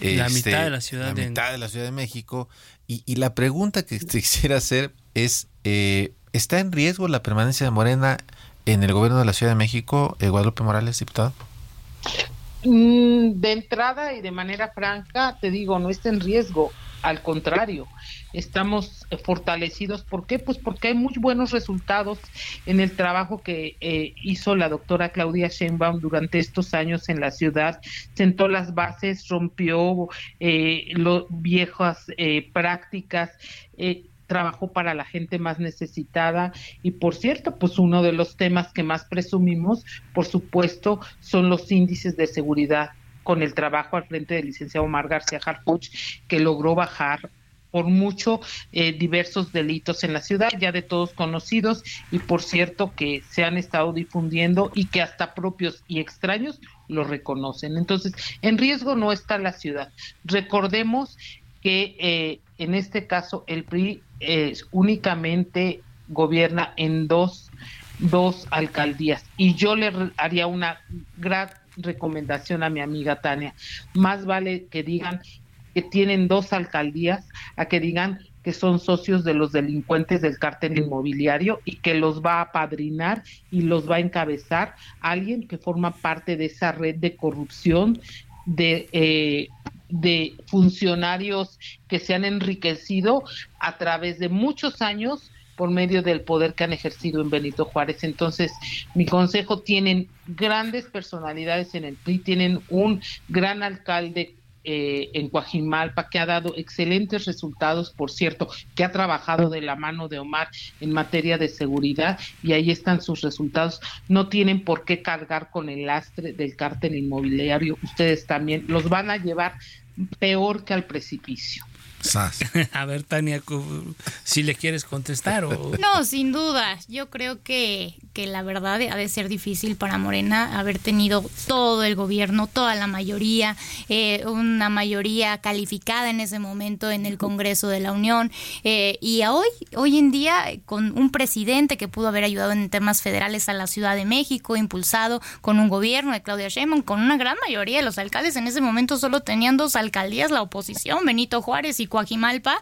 La este, mitad de la ciudad, la mitad de la ciudad de México. Y, y la pregunta que te quisiera hacer es, ¿está en riesgo la permanencia de Morena en el gobierno de la Ciudad de México, eh, Guadalupe Morales, diputado? Mm, de entrada y de manera franca, te digo, no está en riesgo, al contrario, estamos fortalecidos. ¿Por qué? Pues porque hay muy buenos resultados en el trabajo que eh, hizo la doctora Claudia Sheinbaum durante estos años en la ciudad. Sentó las bases, rompió eh, viejas eh, prácticas. Eh, trabajó para la gente más necesitada y por cierto, pues uno de los temas que más presumimos, por supuesto, son los índices de seguridad con el trabajo al frente del licenciado Omar García Harfuch, que logró bajar por mucho eh, diversos delitos en la ciudad, ya de todos conocidos, y por cierto que se han estado difundiendo y que hasta propios y extraños lo reconocen. Entonces, en riesgo no está la ciudad. Recordemos que eh, en este caso el PRI únicamente gobierna en dos, dos alcaldías. Y yo le haría una gran recomendación a mi amiga Tania. Más vale que digan que tienen dos alcaldías a que digan que son socios de los delincuentes del cártel inmobiliario y que los va a padrinar y los va a encabezar alguien que forma parte de esa red de corrupción de eh, de funcionarios que se han enriquecido a través de muchos años por medio del poder que han ejercido en Benito Juárez. Entonces, mi consejo, tienen grandes personalidades en el PRI, tienen un gran alcalde eh, en Coajimalpa, que ha dado excelentes resultados, por cierto, que ha trabajado de la mano de Omar en materia de seguridad y ahí están sus resultados. No tienen por qué cargar con el lastre del cártel inmobiliario. Ustedes también los van a llevar peor que al precipicio. A ver, Tania, si le quieres contestar o... No, sin duda. Yo creo que, que la verdad ha de ser difícil para Morena haber tenido todo el gobierno, toda la mayoría, eh, una mayoría calificada en ese momento en el Congreso de la Unión. Eh, y hoy, hoy en día, con un presidente que pudo haber ayudado en temas federales a la Ciudad de México, impulsado con un gobierno de Claudia Sheinbaum, con una gran mayoría de los alcaldes. En ese momento solo tenían dos alcaldías la oposición, Benito Juárez y Coajimalpa,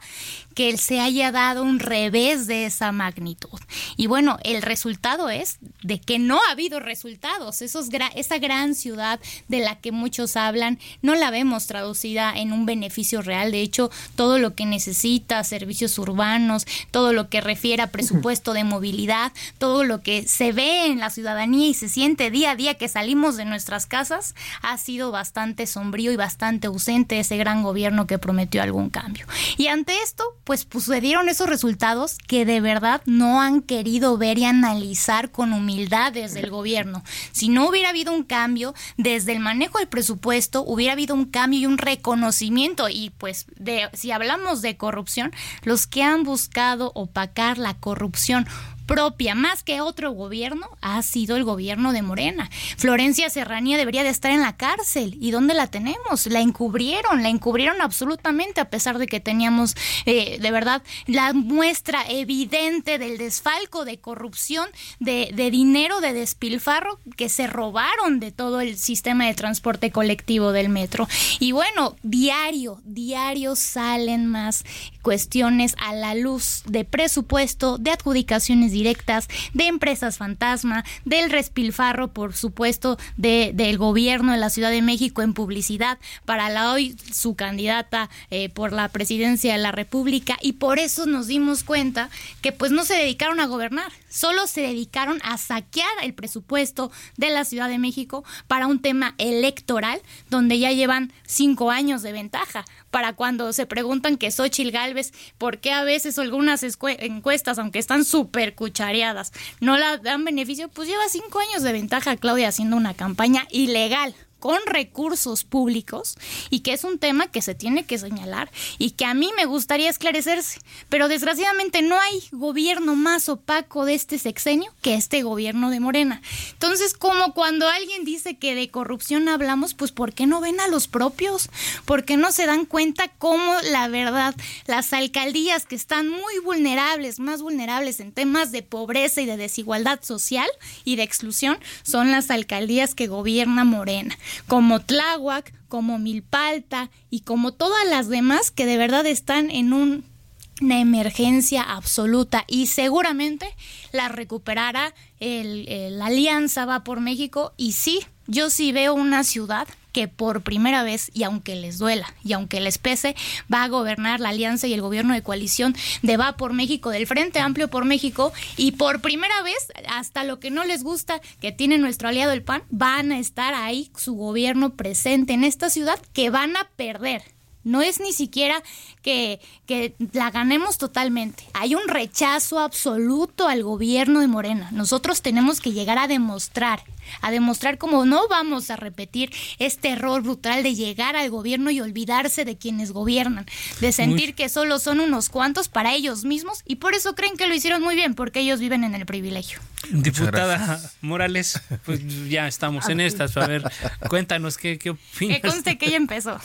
que se haya dado un revés de esa magnitud. Y bueno, el resultado es de que no ha habido resultados. Esos, esa gran ciudad de la que muchos hablan, no la vemos traducida en un beneficio real. De hecho, todo lo que necesita, servicios urbanos, todo lo que refiere a presupuesto de movilidad, todo lo que se ve en la ciudadanía y se siente día a día que salimos de nuestras casas, ha sido bastante sombrío y bastante ausente ese gran gobierno que prometió algún cambio. Y ante esto, pues sucedieron esos resultados que de verdad no han querido ver y analizar con humildad desde el gobierno. Si no hubiera habido un cambio desde el manejo del presupuesto, hubiera habido un cambio y un reconocimiento. Y pues de, si hablamos de corrupción, los que han buscado opacar la corrupción propia, más que otro gobierno, ha sido el gobierno de Morena. Florencia Serranía debería de estar en la cárcel. ¿Y dónde la tenemos? La encubrieron, la encubrieron absolutamente a pesar de que teníamos eh, de verdad la muestra evidente del desfalco, de corrupción, de, de dinero, de despilfarro que se robaron de todo el sistema de transporte colectivo del metro. Y bueno, diario, diario salen más cuestiones a la luz de presupuesto, de adjudicaciones directas, de empresas fantasma, del respilfarro, por supuesto, de, del gobierno de la Ciudad de México en publicidad para la hoy su candidata eh, por la presidencia de la República. Y por eso nos dimos cuenta que pues no se dedicaron a gobernar, solo se dedicaron a saquear el presupuesto de la Ciudad de México para un tema electoral donde ya llevan cinco años de ventaja para cuando se preguntan que Xochitl Galvez, ¿por qué a veces algunas encuestas, aunque están súper cuchareadas, no la dan beneficio? Pues lleva cinco años de ventaja Claudia haciendo una campaña ilegal con recursos públicos y que es un tema que se tiene que señalar y que a mí me gustaría esclarecerse. Pero desgraciadamente no hay gobierno más opaco de este sexenio que este gobierno de Morena. Entonces, como cuando alguien dice que de corrupción hablamos, pues ¿por qué no ven a los propios? ¿Por qué no se dan cuenta cómo la verdad las alcaldías que están muy vulnerables, más vulnerables en temas de pobreza y de desigualdad social y de exclusión, son las alcaldías que gobierna Morena? Como Tláhuac, como Milpalta y como todas las demás que de verdad están en una emergencia absoluta y seguramente la recuperará la alianza va por México. Y sí, yo sí veo una ciudad que por primera vez, y aunque les duela, y aunque les pese, va a gobernar la alianza y el gobierno de coalición de Va por México, del Frente Amplio por México, y por primera vez, hasta lo que no les gusta que tiene nuestro aliado el PAN, van a estar ahí su gobierno presente en esta ciudad que van a perder. No es ni siquiera que, que, la ganemos totalmente. Hay un rechazo absoluto al gobierno de Morena. Nosotros tenemos que llegar a demostrar a demostrar cómo no vamos a repetir este error brutal de llegar al gobierno y olvidarse de quienes gobiernan, de sentir que solo son unos cuantos para ellos mismos y por eso creen que lo hicieron muy bien, porque ellos viven en el privilegio. Diputada Morales, pues ya estamos en estas. A ver, cuéntanos qué, qué opinas. Que conste que ella empezó.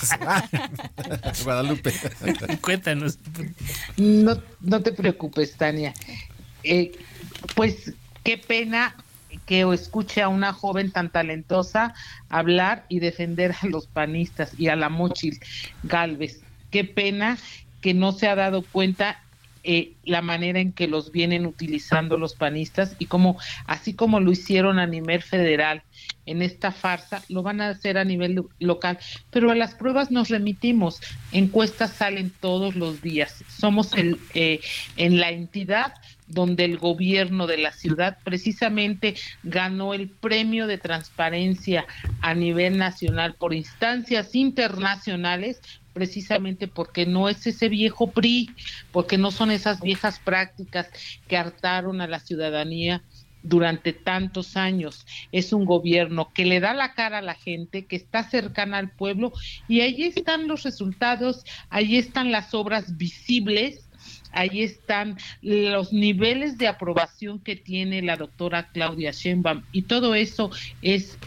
Guadalupe. cuéntanos. No, no te preocupes, Tania. Eh, pues qué pena que escuche a una joven tan talentosa hablar y defender a los panistas y a la Mochil Galvez. Qué pena que no se ha dado cuenta eh, la manera en que los vienen utilizando los panistas y como así como lo hicieron a nivel federal en esta farsa, lo van a hacer a nivel local, pero a las pruebas nos remitimos, encuestas salen todos los días, somos el, eh, en la entidad donde el gobierno de la ciudad precisamente ganó el premio de transparencia a nivel nacional por instancias internacionales precisamente porque no es ese viejo PRI, porque no son esas viejas prácticas que hartaron a la ciudadanía durante tantos años. Es un gobierno que le da la cara a la gente, que está cercana al pueblo y ahí están los resultados, ahí están las obras visibles ahí están los niveles de aprobación que tiene la doctora Claudia Sheinbaum y todo eso es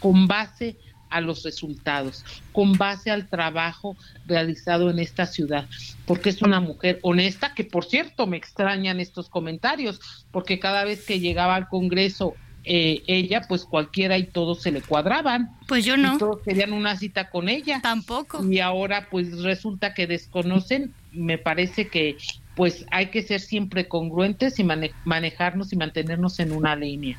con base a los resultados, con base al trabajo realizado en esta ciudad, porque es una mujer honesta, que por cierto me extrañan estos comentarios, porque cada vez que llegaba al Congreso eh, ella, pues cualquiera y todos se le cuadraban. Pues yo no. todos querían una cita con ella. Tampoco. Y ahora pues resulta que desconocen, me parece que pues hay que ser siempre congruentes y manejarnos y mantenernos en una línea.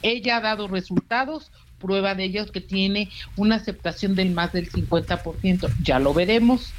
Ella ha dado resultados, prueba de ellos que tiene una aceptación del más del 50%. Ya lo veremos.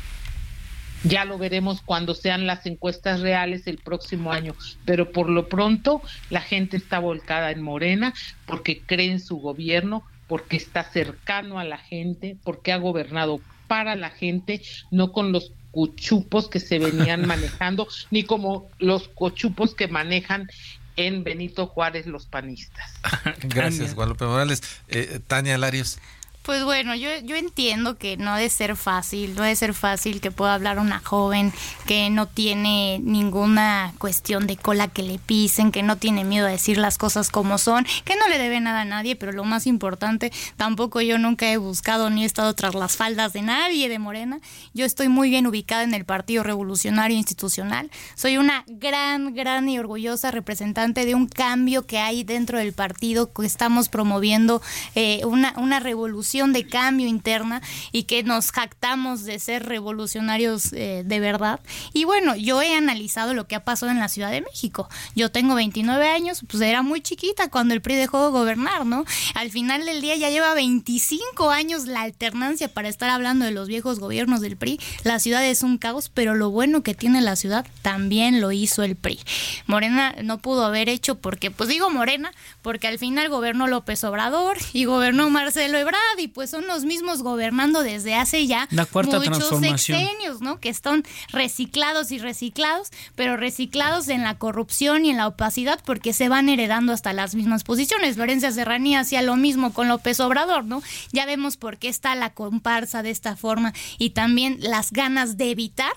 Ya lo veremos cuando sean las encuestas reales el próximo año, pero por lo pronto la gente está volcada en Morena porque cree en su gobierno, porque está cercano a la gente, porque ha gobernado para la gente, no con los cochupos que se venían manejando, ni como los cochupos que manejan en Benito Juárez los panistas. Gracias, Guadalupe Morales. Eh, Tania Larios. Pues bueno, yo, yo entiendo que no debe ser fácil, no debe ser fácil que pueda hablar una joven que no tiene ninguna cuestión de cola que le pisen, que no tiene miedo a decir las cosas como son, que no le debe nada a nadie, pero lo más importante, tampoco yo nunca he buscado ni he estado tras las faldas de nadie de Morena. Yo estoy muy bien ubicada en el Partido Revolucionario Institucional. Soy una gran, gran y orgullosa representante de un cambio que hay dentro del partido que estamos promoviendo, eh, una, una revolución de cambio interna y que nos jactamos de ser revolucionarios eh, de verdad. Y bueno, yo he analizado lo que ha pasado en la Ciudad de México. Yo tengo 29 años, pues era muy chiquita cuando el PRI dejó de gobernar, ¿no? Al final del día ya lleva 25 años la alternancia para estar hablando de los viejos gobiernos del PRI. La ciudad es un caos, pero lo bueno que tiene la ciudad también lo hizo el PRI. Morena no pudo haber hecho porque, pues digo Morena, porque al final gobernó López Obrador y gobernó Marcelo Ebrard y pues son los mismos gobernando desde hace ya muchos sexenios, ¿no? Que están reciclados y reciclados, pero reciclados en la corrupción y en la opacidad porque se van heredando hasta las mismas posiciones. Lorenza Serranía hacía lo mismo con López Obrador, ¿no? Ya vemos por qué está la comparsa de esta forma y también las ganas de evitar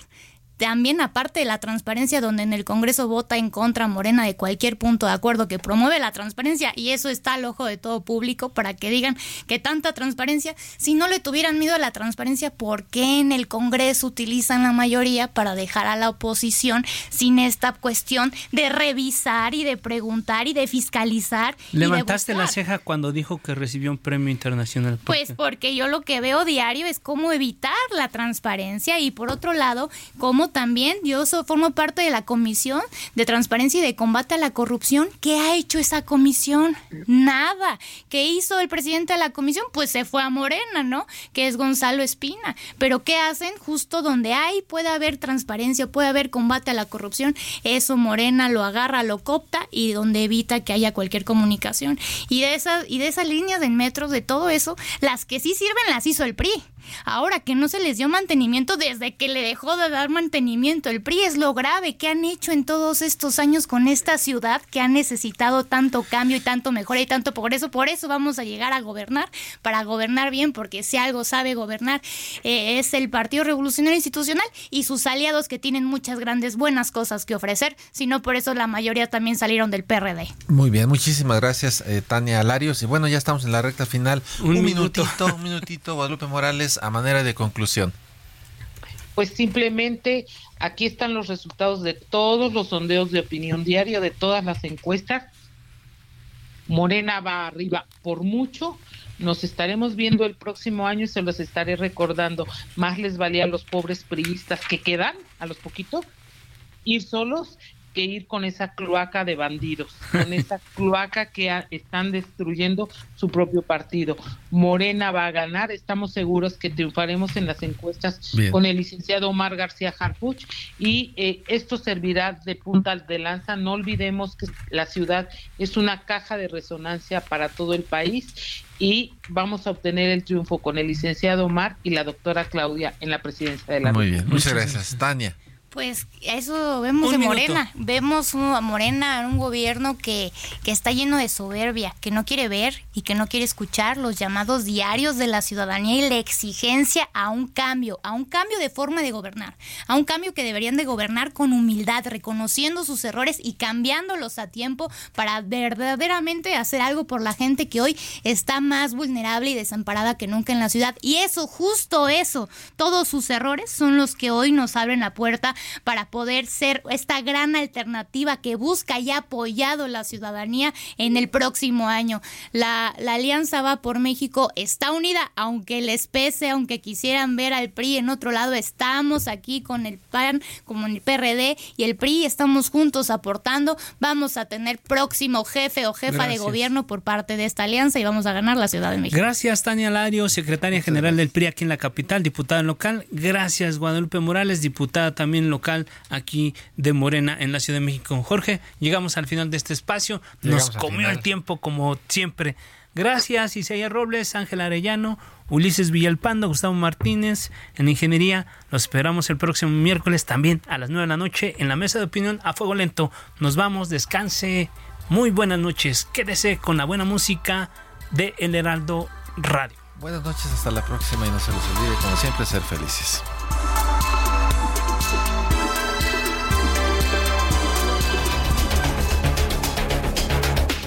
también aparte de la transparencia donde en el Congreso vota en contra Morena de cualquier punto de acuerdo que promueve la transparencia y eso está al ojo de todo público para que digan que tanta transparencia, si no le tuvieran miedo a la transparencia, ¿por qué en el Congreso utilizan la mayoría para dejar a la oposición sin esta cuestión de revisar y de preguntar y de fiscalizar? Levantaste la ceja cuando dijo que recibió un premio internacional. pues porque yo lo que veo diario es cómo evitar la transparencia y por otro lado, cómo también yo formo parte de la Comisión de Transparencia y de Combate a la Corrupción. ¿Qué ha hecho esa comisión? Nada. ¿Qué hizo el presidente de la comisión? Pues se fue a Morena, ¿no? Que es Gonzalo Espina. Pero ¿qué hacen? Justo donde hay, puede haber transparencia, puede haber combate a la corrupción, eso Morena lo agarra, lo copta y donde evita que haya cualquier comunicación. Y de esas, y de esas líneas de metros, de todo eso, las que sí sirven las hizo el PRI. Ahora que no se les dio mantenimiento desde que le dejó de dar mantenimiento el PRI es lo grave que han hecho en todos estos años con esta ciudad que ha necesitado tanto cambio y tanto mejora y tanto progreso. Por eso vamos a llegar a gobernar, para gobernar bien, porque si algo sabe gobernar eh, es el Partido Revolucionario Institucional y sus aliados que tienen muchas grandes buenas cosas que ofrecer, si no por eso la mayoría también salieron del PRD. Muy bien, muchísimas gracias eh, Tania Larios. Y bueno, ya estamos en la recta final. Un, minutito, un minutito, Guadalupe Morales a manera de conclusión? Pues simplemente aquí están los resultados de todos los sondeos de opinión diario, de todas las encuestas. Morena va arriba por mucho. Nos estaremos viendo el próximo año y se los estaré recordando. Más les valía a los pobres priistas que quedan, a los poquitos, ir solos que ir con esa cloaca de bandidos, con esa cloaca que están destruyendo su propio partido. Morena va a ganar, estamos seguros que triunfaremos en las encuestas con el licenciado Omar García Harfuch y eh, esto servirá de punta de lanza. No olvidemos que la ciudad es una caja de resonancia para todo el país y vamos a obtener el triunfo con el licenciado Omar y la doctora Claudia en la presidencia de la Muy bien, muchas gracias. Tania. Pues eso vemos de Morena. Vemos a Morena en un gobierno que, que está lleno de soberbia, que no quiere ver y que no quiere escuchar los llamados diarios de la ciudadanía y la exigencia a un cambio, a un cambio de forma de gobernar, a un cambio que deberían de gobernar con humildad, reconociendo sus errores y cambiándolos a tiempo para verdaderamente hacer algo por la gente que hoy está más vulnerable y desamparada que nunca en la ciudad. Y eso, justo eso, todos sus errores son los que hoy nos abren la puerta para poder ser esta gran alternativa que busca y ha apoyado la ciudadanía en el próximo año. La, la Alianza Va por México está unida, aunque les pese, aunque quisieran ver al PRI en otro lado, estamos aquí con el PAN, como el PRD y el PRI, estamos juntos aportando. Vamos a tener próximo jefe o jefa de gobierno por parte de esta alianza y vamos a ganar la Ciudad de México. Gracias, Tania Lario, secretaria general del PRI aquí en la capital, diputada local. Gracias, Guadalupe Morales, diputada también local aquí de Morena en la Ciudad de México. Jorge, llegamos al final de este espacio. Nos comió el tiempo como siempre. Gracias, Isaías Robles, Ángel Arellano, Ulises Villalpando, Gustavo Martínez en Ingeniería. Los esperamos el próximo miércoles también a las 9 de la noche en la mesa de opinión a fuego lento. Nos vamos, descanse. Muy buenas noches. Quédese con la buena música de El Heraldo Radio. Buenas noches, hasta la próxima y no se los olvide, como siempre, ser felices.